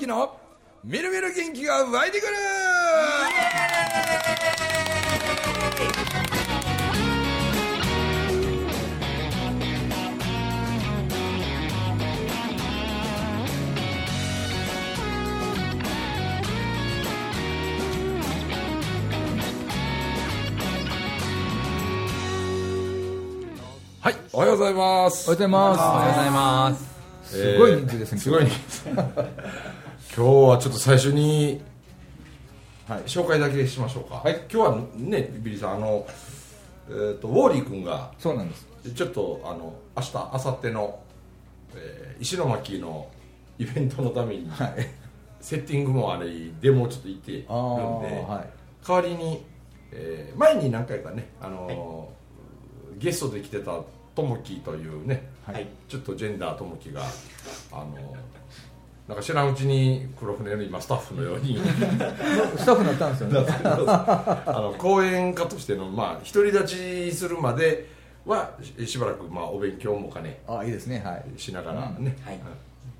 之のみるみる元気が湧いてくるはいおはようございますおはようございます。おはようございます。すごい人数ですね。すごい人数 今日はちょっと最初に、はい、紹介だけしましょうか、はい今日はねビリーさんあの、えー、とウォーリー君がそうなんです。ちょっとあの明日明後日の、えー石巻のイベントのために、はい。セッティングもあれデモをちょっと行ってるんで、はい。代わりに、えー前に何回かね、あのーゲストで来てたともきというね、はいちょっとジェンダーともきが、あのーなんか知らんうちに黒船の今スタッフのように。スタッフになったんですよね。あの講演家としての、まあ、独り立ちするまではししばらく、まあ、お勉強もかね。あ、いいですね。はい。しながらね、はい。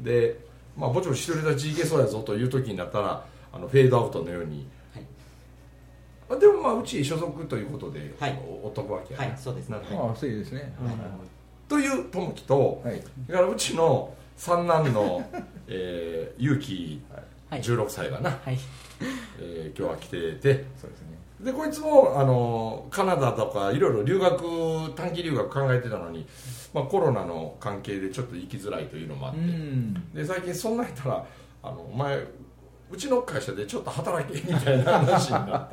で、まあ、もちろん独り立ちいけそうやぞという時になったらあのフェードアウトのように、はい。あでもまあうち所属ということで、はい。おおっとくわけやな。はい。そうですね。なるほど。あ、そうい。いですね。という友樹と、はい。それからうちの三男の、えー、結城はい16歳がな、はい。えー今日は来ててそうですね。でこいつもあのカナダとかいろいろ留学短期留学考えてたのに、まあ、コロナの関係でちょっと行きづらいというのもあっうて、ん。で最近そんなん言ったらあのお前うちの会社でちょっと働けみたいな話になっ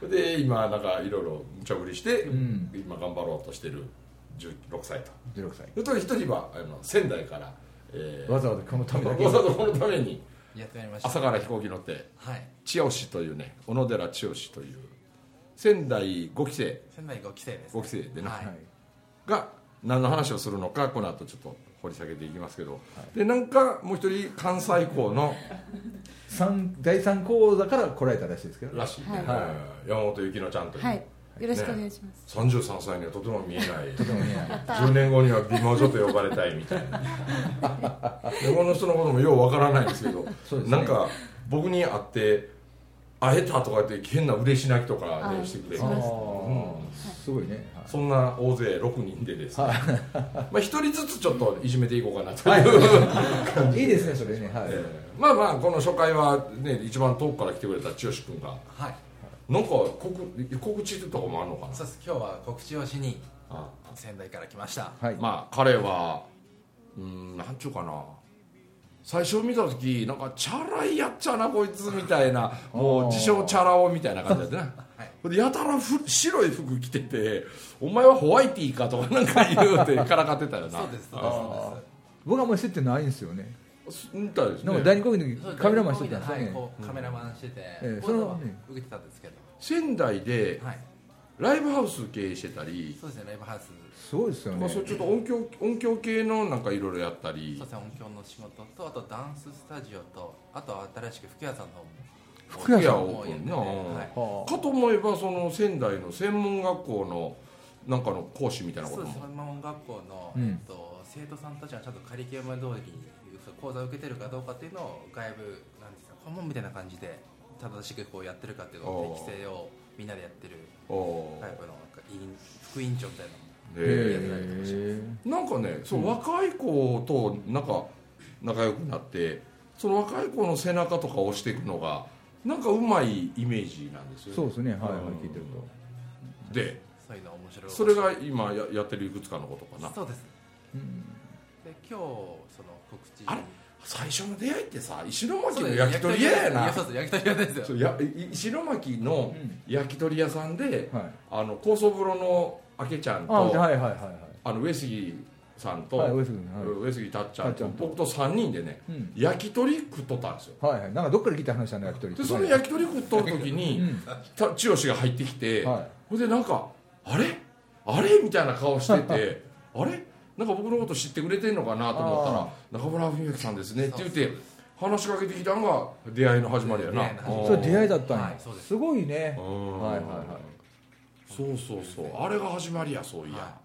て で今なんかいろいろ無茶ぶりして、うん今頑張ろうとしてる16歳と十六歳。それと一人はあの仙台から、えー。わざわざこのためだけわざわざこのために。やってまいりました。朝から飛行機乗ってはい。千代市というね小野寺千代市という仙台5期生。仙台5期生です。5期生でね、はい。はい。が何の話をするのかこの後ちょっと掘り下げていきますけど、でなんかもう一人関西校の三第三講座から来られたらしいですけど。らしいね、はい。うん山本幸乃ちゃんという、はい、よろしくお願いします。33歳にはとても見えないとてもね。やった10年後には美魔女と呼ばれたいみたいな でこの人のこともようわからないんですけどそねなんか僕に会って会えたとかって変な嬉し泣きとかねあしてくれてしましたああ、すごいね。はいそんな大勢6人でですね、はまあ、1人ずつちょっといじめていこうかなという、い。いいですね、それね。はい。えーまあまあこの初回はね一番遠くから来てくれた千代君がはい。なんか告告知とかもあるのかな？そうです。今日は告知をしにあ仙台から来ました。はい。まあ彼はうんなんちゅうかな最初見た時なんかチャラいやっちゃなこいつみたいな もう自称チャラ男みたいな感じだったなはい。やたらふ白い服着てて「お前はホワイティーか」とかなんか言うて からかってたよなそうです。そうああ。僕はあんまり接点ないんですよね。みたいですねなんか第二講義のです。時カメラマンしてたんですよね。はいカメラマンしてて、ええ講座はそのね受けてたんですけど。仙台ではい。ライブハウス経営してたりそうですね。ライブハウス。すごいですよねまあ、。それちょっと音響音響系のなんかいろいろやったりそうですね。音響の仕事とあとダンススタジオとあと新しく服屋さんの方も服屋さんもやってて、なはい。はあかと思えばその仙台の専門学校のなんかの講師みたいなこともそうです専門学校の、うんえっと、生徒さんたちはちゃんとカリキュラム通りに講座を受けてるかどうかっていうのを外部なんですか顧問みたいな感じで正しくこうやってるかっていうのを適正をみんなでやってるタイプの委員副委員長みたいななんかねそう、若い子となんか仲良くなってその若い子の背中とか押していくのがなんかうまいイメージなんですよえ。そうですね。はいはいうん。聞いてるでそういうの面白い。それが今ややってるいくつかのことかな。そうです。と。うん。で今日その告知あれ？最初の出会いってさ石巻の焼き鳥屋やな。焼き鳥屋ですよ。そうやい石巻の焼き鳥屋さんで、はい。あの高層風呂のあけちゃんとあ、はいはいはいはい。あの上杉さんと、はい上杉君はい。上杉たっちゃんと。僕と3人でね、うん。焼き鳥食っとったんですよ。はいはい。なんかどっから聞いた話だ焼き鳥。でその焼き鳥食っとる時に、うんた千代が入ってきて、はい。ほんでなんか「あれ？あれ?」みたいな顔してて「あれ？なんか僕のこと知ってくれてんのかなと思ったらあ「中村文明さんですね」って言って話しかけてきたのが出会いの始まりやな。それ出会いだったんや。はいす。すごいね。うんはいはいはい。そうそうそう。あれが始まりやそういや、はい。あ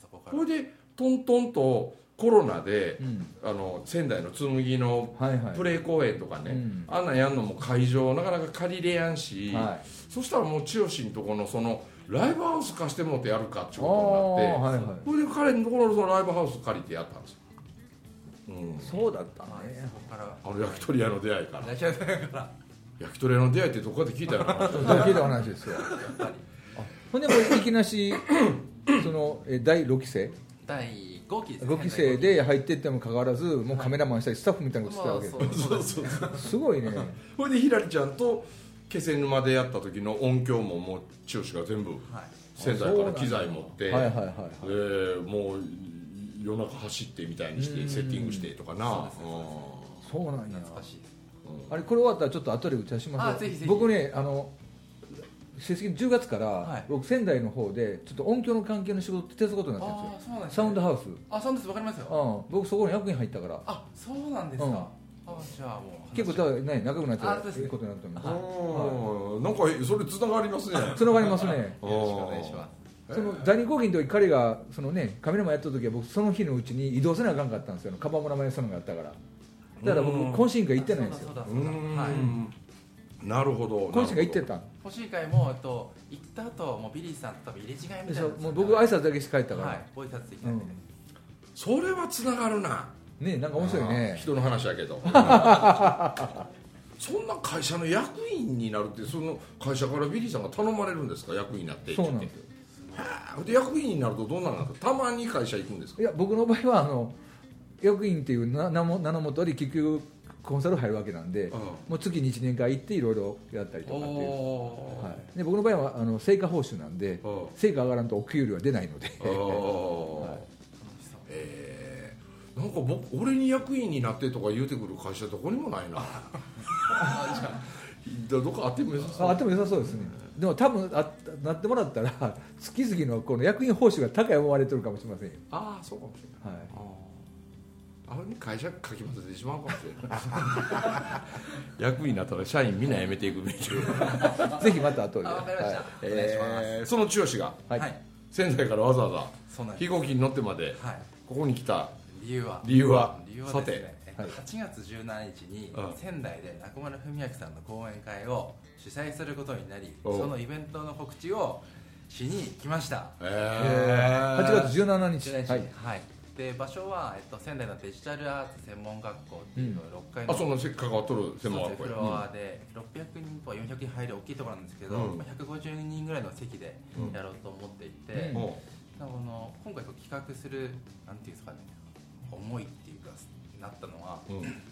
そここれでトントンとコロナで、うん。あの仙台の紬のはいはい。プレイ公演とかね、うん。あんなんやんのも会場なかなか借りれやんし、はそしたらもう剛のとこのそのライブハウス貸してもらってやるかっていうあことになって、あはいはい。それで彼のところのそのライブハウス借りてやったんですよ、うん、そうだったはいねそこから。あの焼き鳥屋の出会いから。焼き鳥屋から。焼き鳥屋の出会いってどこかで聞いたよな。聞いた話ですよ。やっぱり。ほんでもういきなし そのえ第6期生？第5期ですね5期生で入ってってもかかわらずもうカメラマンしたりスタッフみたいなことしてたわけ。まあそうそうですそう。すごいね。ほいでひらりちゃんと気仙沼でやった時の音響ももう剛が全部はい。仙台から機材持って、はいはいはいはい。えーもう夜中走ってみたいにしてうん。セッティングしてとかな。そうなんや。懐かしい。ですうん。あれこれ終わったらちょっと後で打ち合わせします。あぜひぜひ。僕ねあの成績10月から、はい。僕仙台の方でちょっと音響の関係の仕事手伝うことになってるんあですよ。あそうなんですね。サウンドハウス、あサウンドです。わかりますよ。うん、僕そこに役員入ったから。あそうなんですか、うんあじゃあもう結構だね仲良くなってあそういいことになってますはい。うんなんかそれつながりますね。つながりますね。よろしくお願いします。その第二講義の時彼がそのねカメラマンやった時は僕その日のうちに移動せなあかんかったんですよ。カバ村前そのがあったから。だから僕うん。懇親会行ってないんですよ。はい。んなるほど。懇親会行ってたん？欲しい会もえっと行った後もうビリーさんと多分入れ違いみたいな。もう僕挨拶だけして帰ったから、はい。ご挨拶できたんで、うん。それはつながるなねなんか面白いね。人の話やけど。そんな会社の役員になるってその会社からビリーさんが頼まれるんですか？役員になって。そうなんですよ。よで役員になるとどうなるんですかたまに会社行くんですか？いや僕の場合はあの役員っていう名名も名のもとで結局コンサル入るわけなんで、うん。もう月に1年間行っていろいろやったりとかっていう、おはい、で僕の場合はあの成果報酬なんでうん。成果上がらんとお給料は出ないので。ー。お ーえーなんか僕俺に役員になってとか言うてくる会社どこにもないな。どどこあってもよさそう。ああっても良さそうですね。でも多分あなってもらったら月々のこの役員報酬が高い思われてるかもしれませんよ、ああそうかもしれない。はい、あれに会社かき混ぜてしまうかもしれない。役員になったら社員みんな辞めていくみたいな、ぜひまた後で。かりました、はお願いします、えーその剛がはい。はい。仙台からわざわざ飛行機に乗ってまではい。ここに来た理由は。理由は？理由はさてですね、えっとはい。8月17日にうん。仙台で中村文明さんの講演会を主催することになりそのイベントの告知をしに来ました。え8月17日。17日はい。はい。で場所は、えっと、仙台のデジタルアーツ専門学校っていうのを6階のあそのせっ関わっとる専門学校フやロアで600人とか400人入る大きいところなんですけど、うん。まあ150人ぐらいの席でやろうと思っていて、うん。この今回こう企画するなんていうんですかね思いっていうかなったのはうん。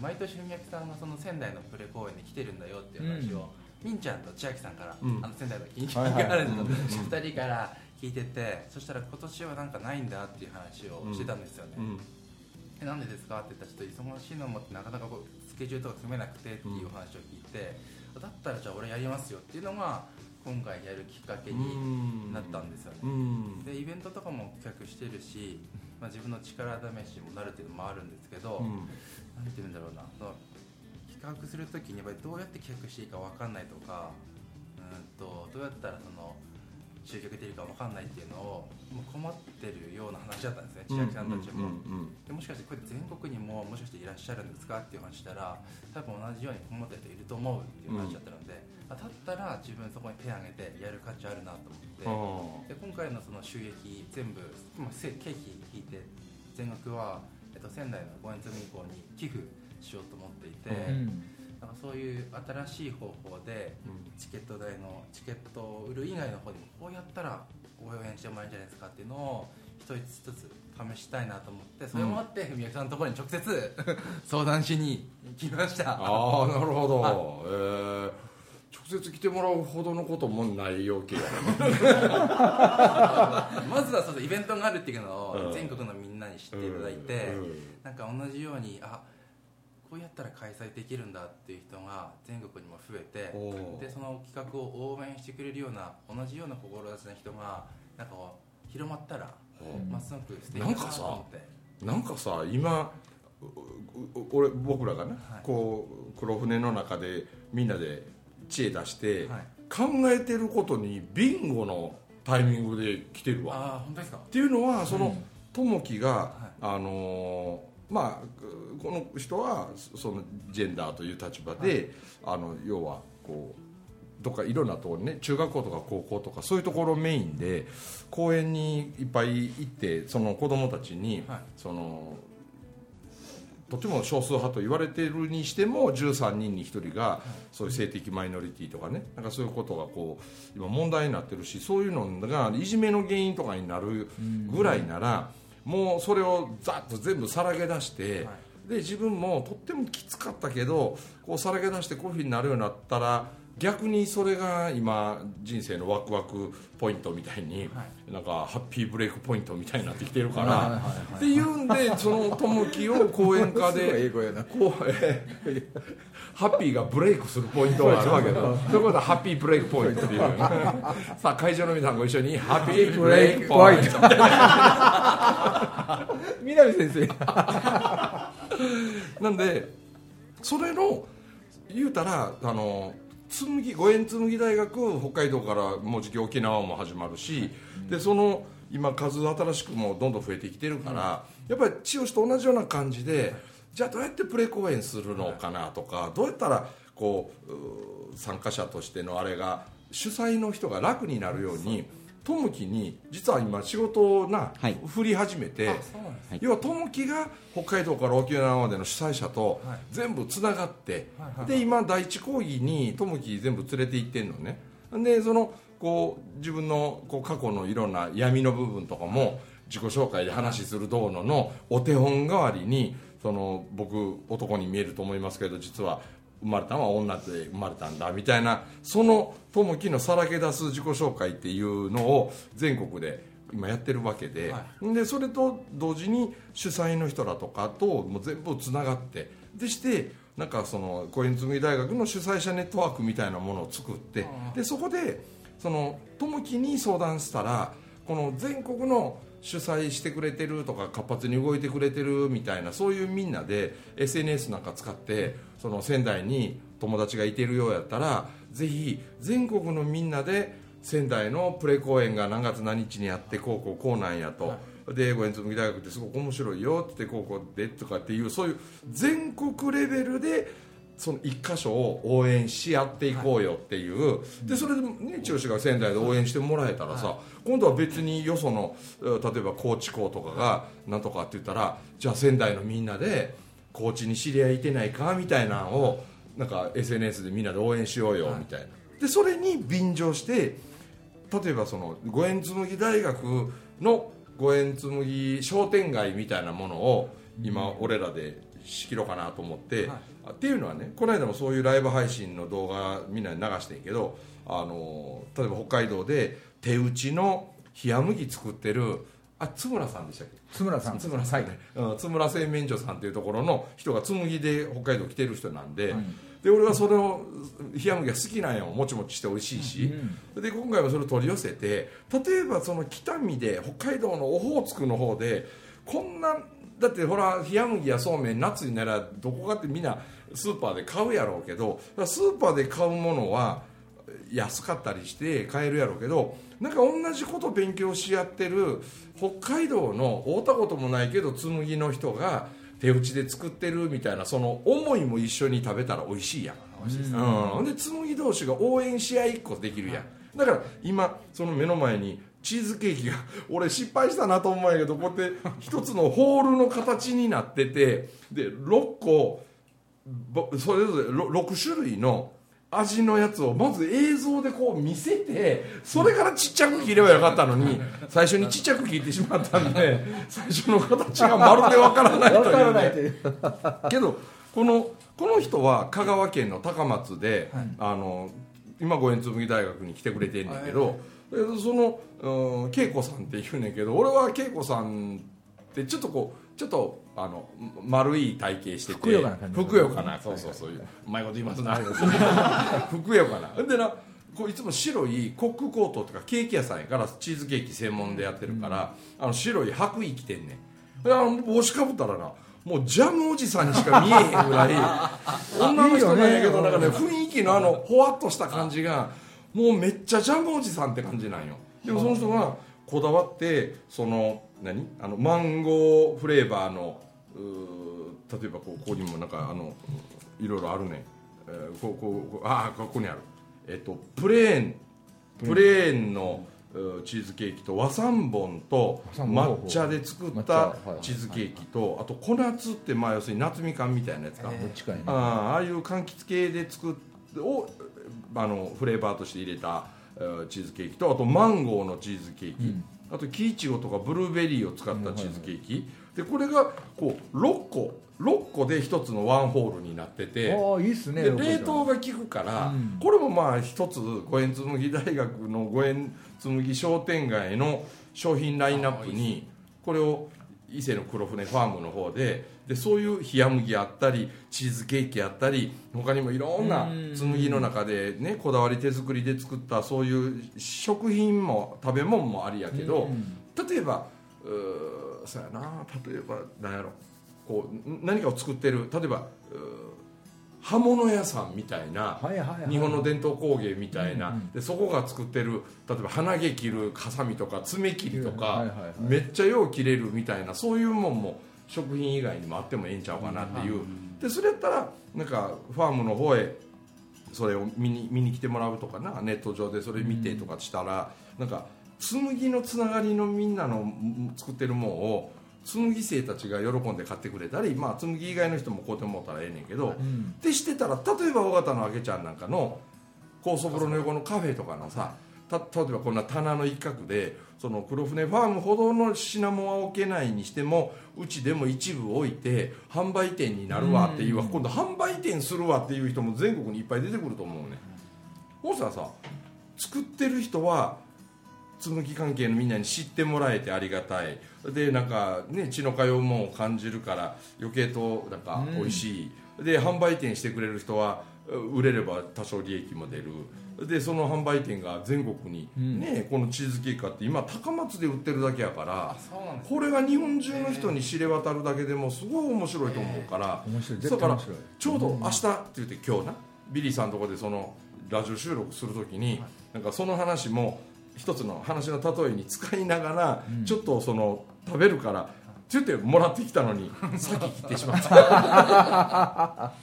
毎年文明さんがその仙台のプレ公演に来てるんだよっていう話を、みんちゃんと千秋さんから、うん。あの仙台の近所があるんですけど、2人から聞いててそしたら今年はなんかないんだっていう話をしてたんですよね、うなんでですか？って言ったらちょっと忙しいのもってなかなかこうスケジュールとか組めなくてっていう話を聞いて、だったらじゃあ俺やりますよっていうのが今回やるきっかけになったんですよね、うん。でイベントとかも企画してるし、まあ、自分の力試しもなるっていうのもあるんですけど、うん。なんて言うんだろうな。その企画するときにやっぱりどうやって企画していいか分かんないとかうんとどうやったらその集客できるか分かんないっていうのをもう困ってるような話だったんですね千秋さんたちも。うんでもしかしてこれ全国にももしかしていらっしゃるんですかっていう話したら多分同じように困ってる人いると思うっていう話だったので、あだったら自分そこに手を挙げてやる価値あるなと思って。あで今回のその収益全部、まあ、せ経費引いて全額は、えっと、仙台の五円積み銀行に寄付しようと思っていて、うんそういう新しい方法でチケット代のチケットを売る以外の方でもこうやったら応援してもらえるんじゃないですかっていうのを一つずつ試したいなと思ってそれもあって文明さんのところに直接 相談しに行きました。ああなるほど、はい。えー直接来てもらうほどのこともないよけや。まずはそうイベントがあるっていうのうんを全国のみんなに知っていただいて、うん。なんか同じようにあこうやったら開催できるんだっていう人が全国にも増えてでその企画を応援してくれるような同じような志の人がなんか広まったら、うんまあ、すごく素敵だなと思って。なんかさ今うう俺僕らがね、はい。こう黒船の中でみんなで知恵出して、はい。考えてることにビンゴのタイミングで来てるわ。ああ本当ですか？っていうのはその、友樹が、あのーまあこの人はそのジェンダーという立場で、あの要はこうどっかいろんなところにね中学校とか高校とかそういうところメインで公園にいっぱい行ってその子供たちに、はい。そのとても少数派と言われているにしても13人に1人がそういう性的マイノリティとかねなんかそういうことがこう今問題になってるしそういうのがいじめの原因とかになるぐらいならもうそれをざっと全部さらけ出して、で自分もとってもきつかったけどこうさらけ出してこういうふうになるようになったら逆にそれが今人生のワクワクポイントみたいに、なんかハッピーブレイクポイントみたいになってきてるから、っていうんでその友樹を講演家で ハッピーがブレイクするポイントがあるわけだ。そういうことはハッピーブレイクポイントっていう。さあ会場の皆さんご一緒にハッピーブレイクポイント。南先生。なんでそれの言うたらあの紬五円紬大学北海道からもうじき沖縄も始まるし、でその今数新しくもどんどん増えてきてるから、やっぱり千代と同じような感じでじゃあどうやってプレ公演するのかなとか、どうやったらこう参加者としてのあれが主催の人が楽になるように友樹に実は今仕事をな、はい。振り始めて。あそうなんですはい。要は友樹が北海道から沖縄までの主催者とはい。全部つながって、はいはいで今第一講義に友樹全部連れて行ってんのね。でそのこう自分のこう過去のいろんな闇の部分とかも自己紹介で話するどうののお手本代わりにその僕男に見えると思いますけど実は生まれたのは女で生まれたんだみたいなその友樹のさらけ出す自己紹介っていうのを全国で今やってるわけで,、はでそれと同時に主催の人らとかともう全部つながってでしてなんかその小円紬大学の主催者ネットワークみたいなものを作ってでそこでその友樹に相談したらこの全国の主催してくれてるとか活発に動いてくれてるみたいなそういうみんなで SNS なんか使ってその仙台に友達がいてるようやったらぜひ全国のみんなで仙台のプレ公演が何月何日にやってこうこうこうなんやと、で五円紬大学ってすごく面白いよってこうこうでとかっていうそういう全国レベルでその一箇所を応援し合っていこうよっていう、でそれでね千代が仙台で応援してもらえたらさ、今度は別によそのえー例えば高知校とかがなんとかって言ったらじゃあ仙台のみんなで高知に知り合いいてないかみたいなのをなんか SNS でみんなで応援しようよみたいな、でそれに便乗して例えばその五円紬大学の五円紬商店街みたいなものを今俺らで仕切ろうかなと思って、はい。っていうのはねこの間もそういうライブ配信の動画みんなに流してんけどあの例えば北海道で手打ちの冷麦作ってるあ津村さんでしたっけ？津村さん。津村さんね、うん津村製麺所さんっていうところの人が紬で北海道来てる人なんで、で俺はそれを冷麦が好きなんよ。もちもちして美味しいし、で今回はそれを取り寄せて例えばその北見で北海道のオホーツクの方でこんなだってほら冷麦やそうめん夏にならどこかってみんなスーパーで買うやろうけどスーパーで買うものは安かったりして買えるやろうけどなんか同じこと勉強し合ってる北海道の会ったこともないけど紬の人が手打ちで作ってるみたいなその思いも一緒に食べたら美味しいやん。うん、で紬同士が応援し合いっこできるやん。だから今その目の前にチーズケーキが俺失敗したなと思うんやけどこうやって一つのホールの形になっててで6個ぼそれぞれろ6種類の味のやつをまず映像でこう見せてそれからちっちゃく切ればよかったのに最初にちっちゃく切ってしまったんで最初の形がまるでわからないといいうね。という。けどこのこの人は香川県の高松で、あの今五円紬大学に来てくれてんねんけど、でそのうん恵子さんって言うねんけど俺は恵子さんってちょっとこうちょっとあの丸い体型しててふくよかな感じ。ふくよかな。そうそうそう。い。ううまいこと言いますな。ふくよかな。でなこういつも白いコックコートとかケーキ屋さんやからチーズケーキ専門でやってるから、あの白い白衣着てんねん。であの帽子かぶったらなもうジャムおじさんにしか見えへんぐらい 女の人なんやけどなんかね雰囲気のあのほわっとした感じがもうめっちゃジャムおじさんって感じなんよ。でもその人がこだわってその何？あのマンゴーフレーバーの例えばこうここにもなんかあのいろいろあるね、えーこうこああここにある。えっ、とプレーン。プレーン。のうーチーズケーキと和三盆と抹茶で作ったはいチーズケーキとあと小夏ってまあ要するに夏みかんみたいなやつか、えーああいう柑橘系で作っをあのフレーバーとして入れたえーチーズケーキとあとマンゴーのチーズケーキ、うん。あと木いちごとかブルーベリーを使ったチーズケーキ、でこれがこう6個6個で1つのワンホールになってて。ああいいっすねで冷凍が効くから、うん。これもまあ一つ五円紬大学の五円紬商店街の商品ラインナップにこれを伊勢の黒船ファームの方ででそういう冷麦あったりチーズケーキあったり他にもいろんなうん。紬の中でねこだわり手作りで作ったそういう食品も食べ物もありやけどうん例えばうーそうやな例えば何やろ。こうん何かを作ってる例えば刃物屋さんみたいなはいはいはい。日本の伝統工芸みたいな、うんうん。でそこが作ってる例えば鼻毛切るハサミとか爪切りとか、はいはいはい。めっちゃよう切れるみたいなそういうもんも食品以外にもあってもええんちゃうかなっていう、でそれやったらなんかファームの方へそれを見に見に来てもらうとかな。ネット上でそれ見てとかしたら、なんか紬のつながりのみんなのん作ってるもんを紬生たちが喜んで買ってくれたり、まあ、紬以外の人も買うてもらったらええねんけど、うん。でしてたら例えば尾形のあげちゃんなんかの高速風呂の横のカフェとかのさた例えばこんな棚の一角でその黒船ファームほどの品物は置けないにしてもうちでも一部置いて販売店になるわっていう、うん今度販売店するわっていう人も全国にいっぱい出てくると思うね。ほしたらさ作ってる人は紬関係のみんなに知ってもらえてありがたい。でなんかね血の通うもんを感じるから余計となんか美味しい、で販売店してくれる人はう売れれば多少利益も出る。でその販売店が全国に、うん。ねこのチーズケーキ買って今高松で売ってるだけやからあそうなんですこれが日本中の人に知れ渡るだけでもすごい面白いと思うから、面白い。だから絶対面白い。ちょうど明日って言って今日なビリーさんのとこでそのラジオ収録するときに、なんかその話も一つの話の例えに使いながら、うん。ちょっとその食べるからって言ってもらってきたのに先切ってしまった。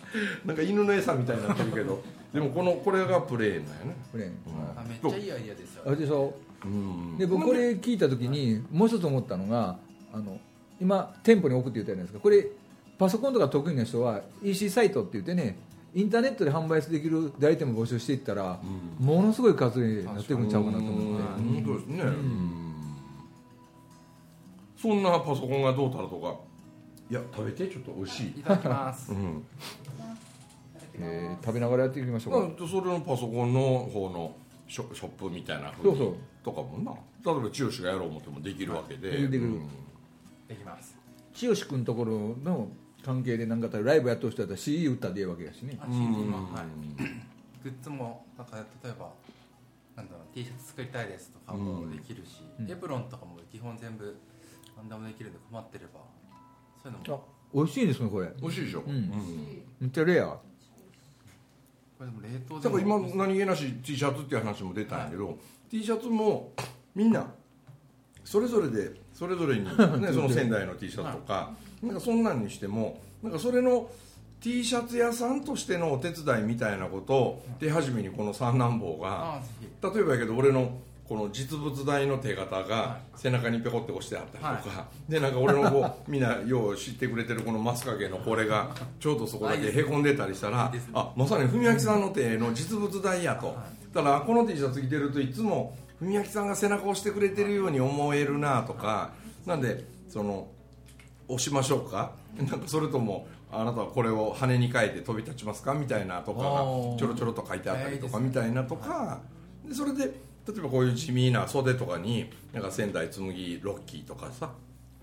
なんか犬の餌みたいになってるけどでもこのこれがプレーンだよね。これあめっちゃいいアイデアですよ。あれでしょ？うん。で僕これ聞いた時にもう一つ思ったのがあの今店舗に置くって言ったじゃないですか。これパソコンとか得意な人は EC サイトって言ってねインターネットで販売できる代理店も募集していったら、ものすごい数になってくるんちゃうかなと思って、うん。そうですね、うんそんなパソコンがどうたらとか。いや食べてちょっと美味しい。いただきます。うん。えー食べながらやっていきましょうか、まあ、それのパソコンの方のショショップみたいな風に。そうそう。とかもな例えば千代がやろう思ってもできるわけで、できるうん。できます。千代君のところの関係で何かあったらライブやってほしかったら CD 売ったらでいいわけやしね。あ CD もはい。グッズもなんか例えばなんだろう T シャツ作りたいですとかもできるし、うん。エプロンとかも基本全部何でもできるんで困ってればそういうのあも美味しいですねこれ。美味しいでしょ、うん。めっちゃレア。これでも冷凍でも今何気なし T シャツっていう話も出たんやけど、T シャツもみんなそれぞれでそれぞれに、ね、その仙台の T シャツとかなんかそんなんにしてもなんかそれの T シャツ屋さんとしてのお手伝いみたいなことを手始めにこの三男坊があぜひ。例えばやけど俺のこの実物大の手形がは背中にペコって押してあったりとか、でなんか俺のこうみんなよう知ってくれてるこのマスカゲのこれがちょうどそこだけへこんでたりしたらね。あまさに文明さんの手の実物大やと、はい。だからこの T シャツ着てるといつも文明さんが背中を押してくれてるように思えるなとか。なんでその押しましょうか？なんかそれともあなたはこれを羽に変えて飛び立ちますか？みたいなとかちょろちょろと書いてあったりとかみたいなとか。でそれで例えばこういう地味な袖とかになんか仙台紬ロッキーとかさ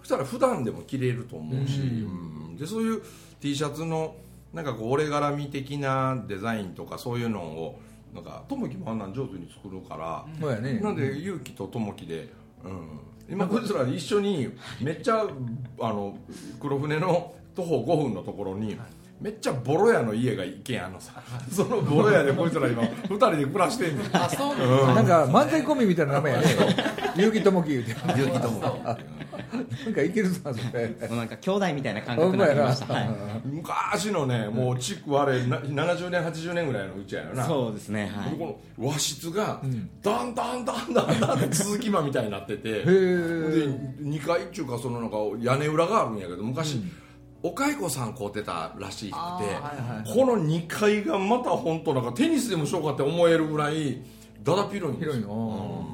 そしたら普段でも着れると思うし、うん。でそういう T シャツのなんかこう折れ絡み的なデザインとかそういうのをなんかともきもあんなん上手に作るから、そうやね。なんで勇気とともきで、うん、今こいつら一緒にめっちゃあの黒船の徒歩5分のところにめっちゃボロ屋の家が一軒あんのさ。そのボロ屋でこいつら今2人で暮らしてんねん。あそうなんですなんか漫才コンビみたいな名前やね。結城智樹言うて。勇気ともきっていうなんかいけるぞそれ。もうなんか兄弟みたいな感覚になってきました、はい、昔のねもう築あれな70年80年ぐらいのうちやよな。そうですねはい。この和室がだんだんだんだんだんって続き間みたいになっててでへえ2階っていうかそのなんか屋根裏があるんやけど昔、お蚕さん買うてたらしくて、この2階がまた本当なんかテニスでもしようかって思えるぐらいだだ広いんですよ。広いの？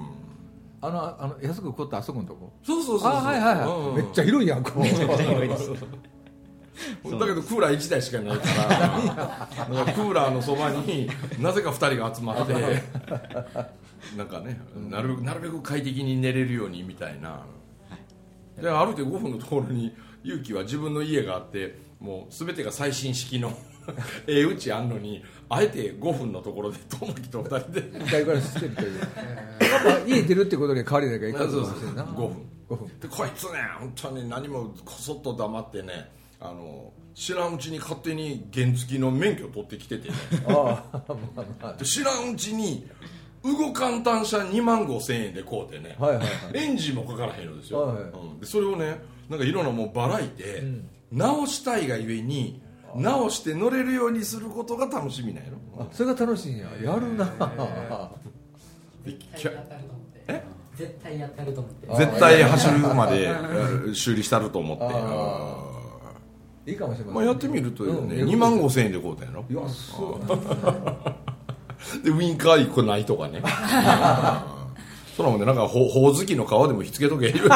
あのあの安く買ったあそこのとこ？そうそうそうそうあはいはいはい、うん。めっちゃ広いやんここめちゃくちゃ広いです。だけどクーラー1台しかないからクーラーのそばになぜか2人が集まって なんかねなるべくなるべく快適に寝れるようにみたいな。で歩いて5分のところに勇気は自分の家があってもう全てが最新式の ええうちあんのにあえて5分のところで友樹と2人で。2階からしてるという。やっぱ家出るってことで変わりないからいかんと思うんですよな5分。5分。でこいつね本当に何もこそっと黙ってねあの知らんうちに勝手に原付の免許取ってきててね。ああ。まあまあで知らんうちに動かん単車2万5千円で買うてね、はいはいはい。エンジンもかからへんのですよ、はい。うん。でそれをねなんかいろんなもうばらいて、直したいがゆえに直して乗れるようにすることが楽しみなんやろ。あそれが楽しいんや。やるな。で絶対やったると思って。え？絶対やったると思って。絶対走るまでうん修理したると思って。あいいかもしれませんまあ、やってみるとね、うん。2万5千円で買うたんやろ？いやそうでウインカー1個ないとかね そらもんねなんかほほおずきの皮でもひっつけとけ言うて。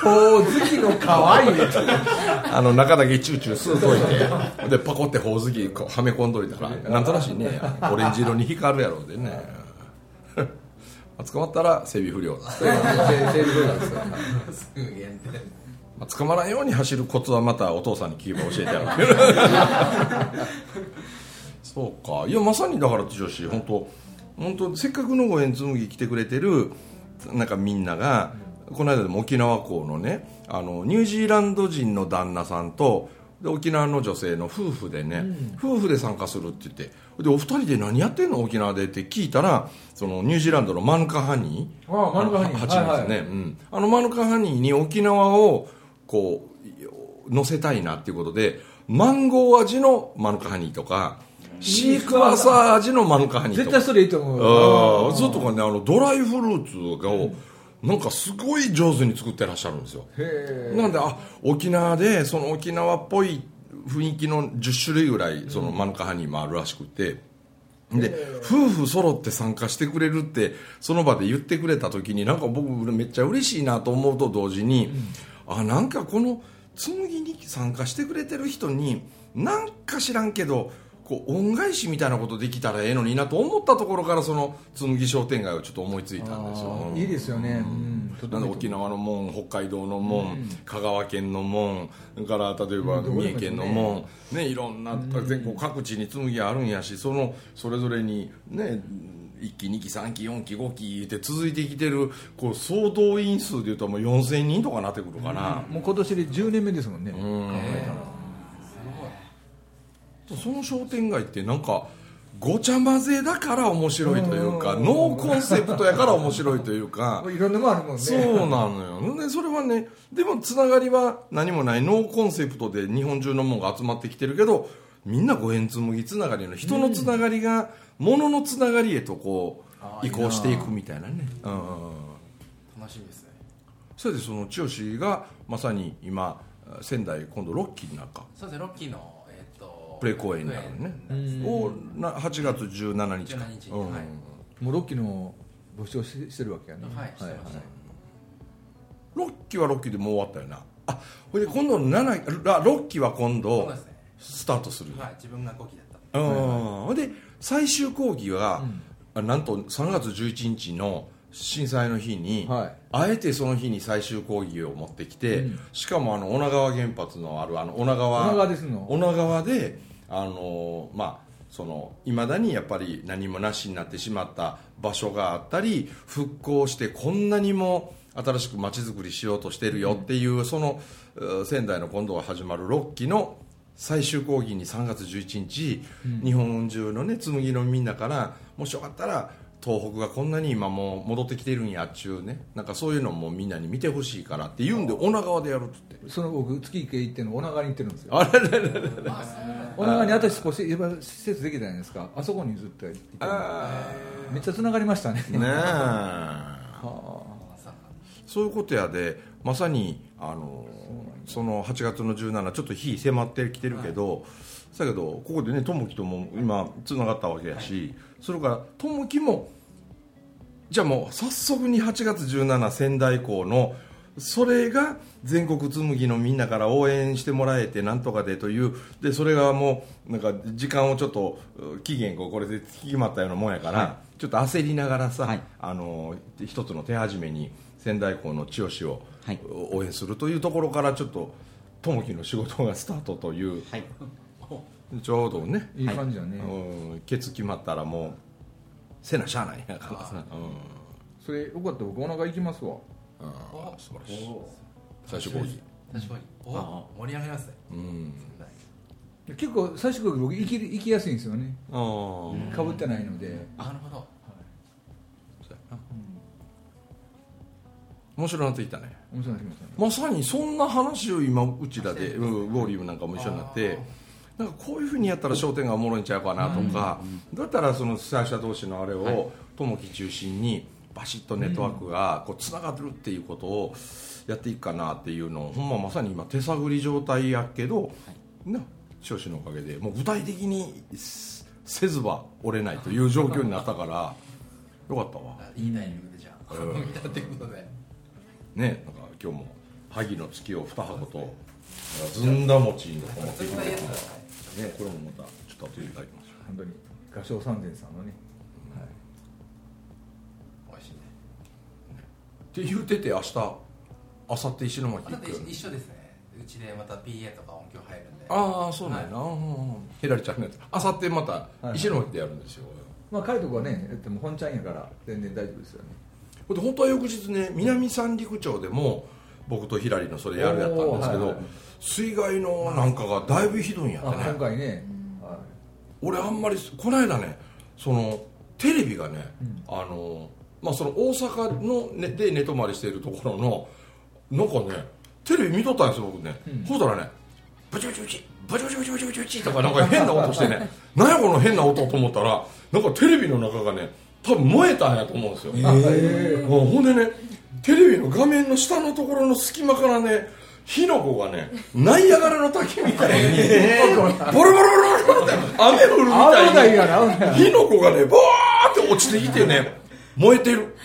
ほおずきの可愛いあの中だけチューチュー吸うといてでパコってほおずきはめ込んどいたらなんとなしにねオレンジ色に光るやろうでね。捕まったら整備不良だ、整理不良なんですよ。まあ、捕まらんように走るコツはまたお父さんに聞けば教えてやるけど。そうか。いやまさにだから女子本当本当せっかくのご縁紬来てくれてるなんかみんながこの間でも沖縄港のねあのニュージーランド人の旦那さんとで沖縄の女性の夫婦でね、夫婦で参加するって言ってでお二人で何やってんの？沖縄でって聞いたらそのニュージーランドのマヌカハニー。ああマヌカハニー。蜂蜜ね、はいはい。うん、あのマヌカハニーに沖縄をこう乗せたいなっていうことでマンゴー味のマヌカハニーとかシークワーサー味のマヌカハニー絶対それいいと思う。ああそれとかねあのドライフルーツをなんかすごい上手に作ってらっしゃるんですよ。へえ。なんであ沖縄でその沖縄っぽい雰囲気の10種類ぐらいそのマヌカハニーもあるらしくて、で夫婦揃って参加してくれるってその場で言ってくれた時になんか僕めっちゃ嬉しいなと思うと同時に、あなんかこの紬に参加してくれてる人になんか知らんけどこう恩返しみたいなことできたらええのになと思ったところからその紬商店街をちょっと思いついたんですよ。いいですよね。うん。なんで沖縄の門北海道の門、香川県の門から例えばうん。三重県の門、ねいろんな全国各地に紬あるんやしそのそれぞれにね1期2期3期4期5期って続いてきてるこう総動員数でいうともう4000人とかなってくるかな、もう今年で10年目ですもんねその商店街ってなんかごちゃ混ぜだから面白いというかノーコンセプトやから面白いというか。いろんなもんあるもんね。そうなのよ。でそれはねでもつながりは何もない。ノーコンセプトで日本中のものが集まってきてるけどみんなご縁紬つながりの人のつながりが物のつながりへとこう移行していくみたいなね。うん楽しみですね。それでその千代がまさに今仙台今度6期になるか。そうですねロッキーのえっとプレ公演になるね。をな8月17日か。17日。うん。はい。もう6期の募集をししてるわけやね。はい。してました6期は6期でもう終わったよな。あほいで今度の7 6期は今そう度ですね。スタートするはい。自分が5期だった。うん。ほんで最終講義が、あなんと3月11日の震災の日に、はい。あえてその日に最終講義を持ってきて、しかもあの女川原発のあるあの女川女川ですの。女川であのまあその未だにやっぱり何もなしになってしまった場所があったり復興してこんなにも新しく街づくりしようとしてるよっていう、そのう仙台の今度は始まる6期の最終講義に3月11日、日本中のね紬のみんなからもしよかったら東北がこんなに今もう戻ってきてるんやっちゅうね。なんかそういうのもみんなに見てほしいからって言うんで女川でやるっつって。その僕月一回行ってるの女川に行ってるんですよ。あれれれれれ女川に私少しやっぱ施設できたじゃないですかあそこにずっと行ってるめっちゃつながりましたねねえはそういうことやでまさにあのその8月の17ちょっと日迫ってきてるけど、だけどここでね友樹とも今つながったわけやし、それから友樹もじゃあもう早速に8月17仙台港のそれが全国紬のみんなから応援してもらえてなんとかでというでそれがもうなんか時間をちょっとう期限がこれで決まったようなもんやから、ちょっと焦りながらさ、はい。あの一つの手始めに仙台港の千代をはい。応援するというところからちょっと友樹の仕事がスタートというはい。ちょうどね、い。い感じだね、うん、ケツ決まったらもうせなしゃあないやから。さ、うんそれよかったら僕お腹行きますわ。ああ素晴らしい。最初講義。確かにお盛り上がりますね。うん。結構最初から僕行き行きやすいんですよね。ああ。かぶってないので。なるほど面白くなってきたね。面白くなってきましたね。まさにそんな話を今うちらで、うん、ウォーリームなんかも一緒になってなんかこういうふうにやったら商店がおもろいんちゃうかなとか、だったらその主催者同士のあれを友樹中心にバシッとネットワークがこうつながるっていうことをやっていくかなっていうのをほんままさに今手探り状態やけど、な少子のおかげでもう具体的にせせずは折れないという状況になったからよかったわ。いいタイミングでじゃあうん。やってことでねなんか今日も萩の月を2箱とずんだ餅のこ持ってきてこれもまたちょっと後でいただきましょ本当に画商三千さんのね。美味しいね。うって言うてて明日明後日石巻だって行く一緒ですね。うちでまた PA とか音響入るんで。ああそうなんや。な、うんひらりちゃんのやつ明後日また石巻でやるんですよ、まあ彼とこはねやっても本ちゃんやから全然大丈夫ですよねほんで本当は翌日ね南三陸町でも僕とひらりのそれやるやったんですけど、はいはい。水害のなんかがだいぶひどいんやってね。あ今回ね。は俺あんまりこの間ねそのテレビがね、あのまあその大阪の、ね、で寝泊まりしているところのなんかねテレビ見とったんですよ僕ね、ほうたらねブチブチブチブチブチブチブチブチとかなんか変な音してね。何やこの変な音と思ったらなんかテレビの中がね多分燃えたんやと思うんですよ、うん。ほんでねテレビの画面の下のところの隙間からね火の粉がねナイアガラの滝みたいに、ボロボロボロボロって雨降るみたいに火の粉がねバーって落ちてきてね燃えてる。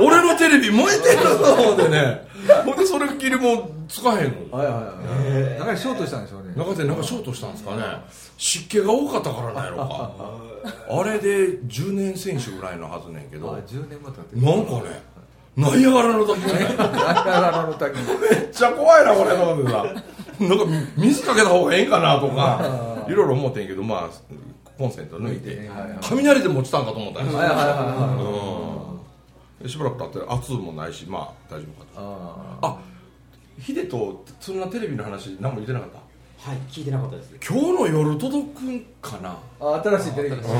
俺のテレビ燃えてると思ってね。ほんでそれっきりもうつかへんの。はいはいはい。なんかショートしたんでしょうね。中でなんかショートしたんですかね。湿気が多かったからなんやろか。あれで10年選手ぐらいのはずねんけど。あ10年も経ってなんかねナイアガラの滝ね。あの滝。めっちゃ怖いなこれと思ってさ。なんか水かけた方がええんかなとかいろいろ思ってんけどまあコンセント抜いて雷でも落ちたんかと思ったんですしばらく経って圧もないしまあ大丈夫かと。ああヒデとそんなテレビの話何も言ってなかった？はい聞いてなかったです。今日の夜届くんかな？あ新しいテレビ。です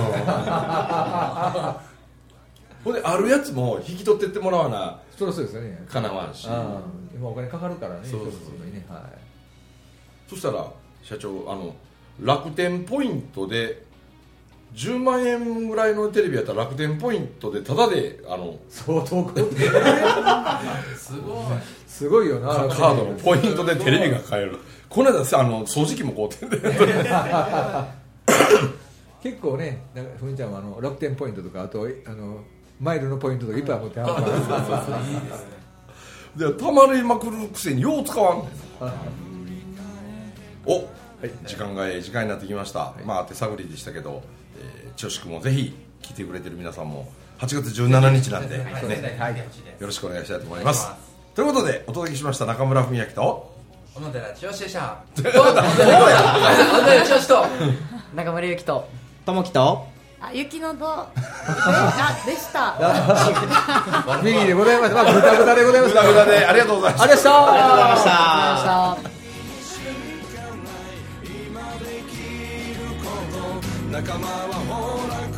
ほんであるやつも引き取ってってもらわなそりゃそうですよね。かなわんし。ああ今お金かかるからねそうそうそう。ね。はい。そしたら社長あの楽天ポイントで10万円ぐらいのテレビやったら楽天ポイントでタダであの相当こ すごい。すごい。よなカカードのポイントでテレビが買える。この間さあの掃除機も買うてんで。結構ねなんかふみちゃんはあの楽天ポイントとかあとあのマイルのポイントとかいっぱい持ってはるから。でたまりまくるくせによう使わんねん。お、時間がええ時間になってきました、まあ手探りでしたけど、えー、千代もぜひ来てくれてる皆さんも8月17日なんで、ねはい。よろしくお願いしたいと思います。ということでお届けしました中村文明と小野寺千代でした。小野寺千代と中村ゆきと。ともきと？あ、雪のど、あ、でした。ミギーでございます。まあグダグダでございます。グダグダでありがとうございました。ありがとうございました。ありがとうございましたでした。仲間はほら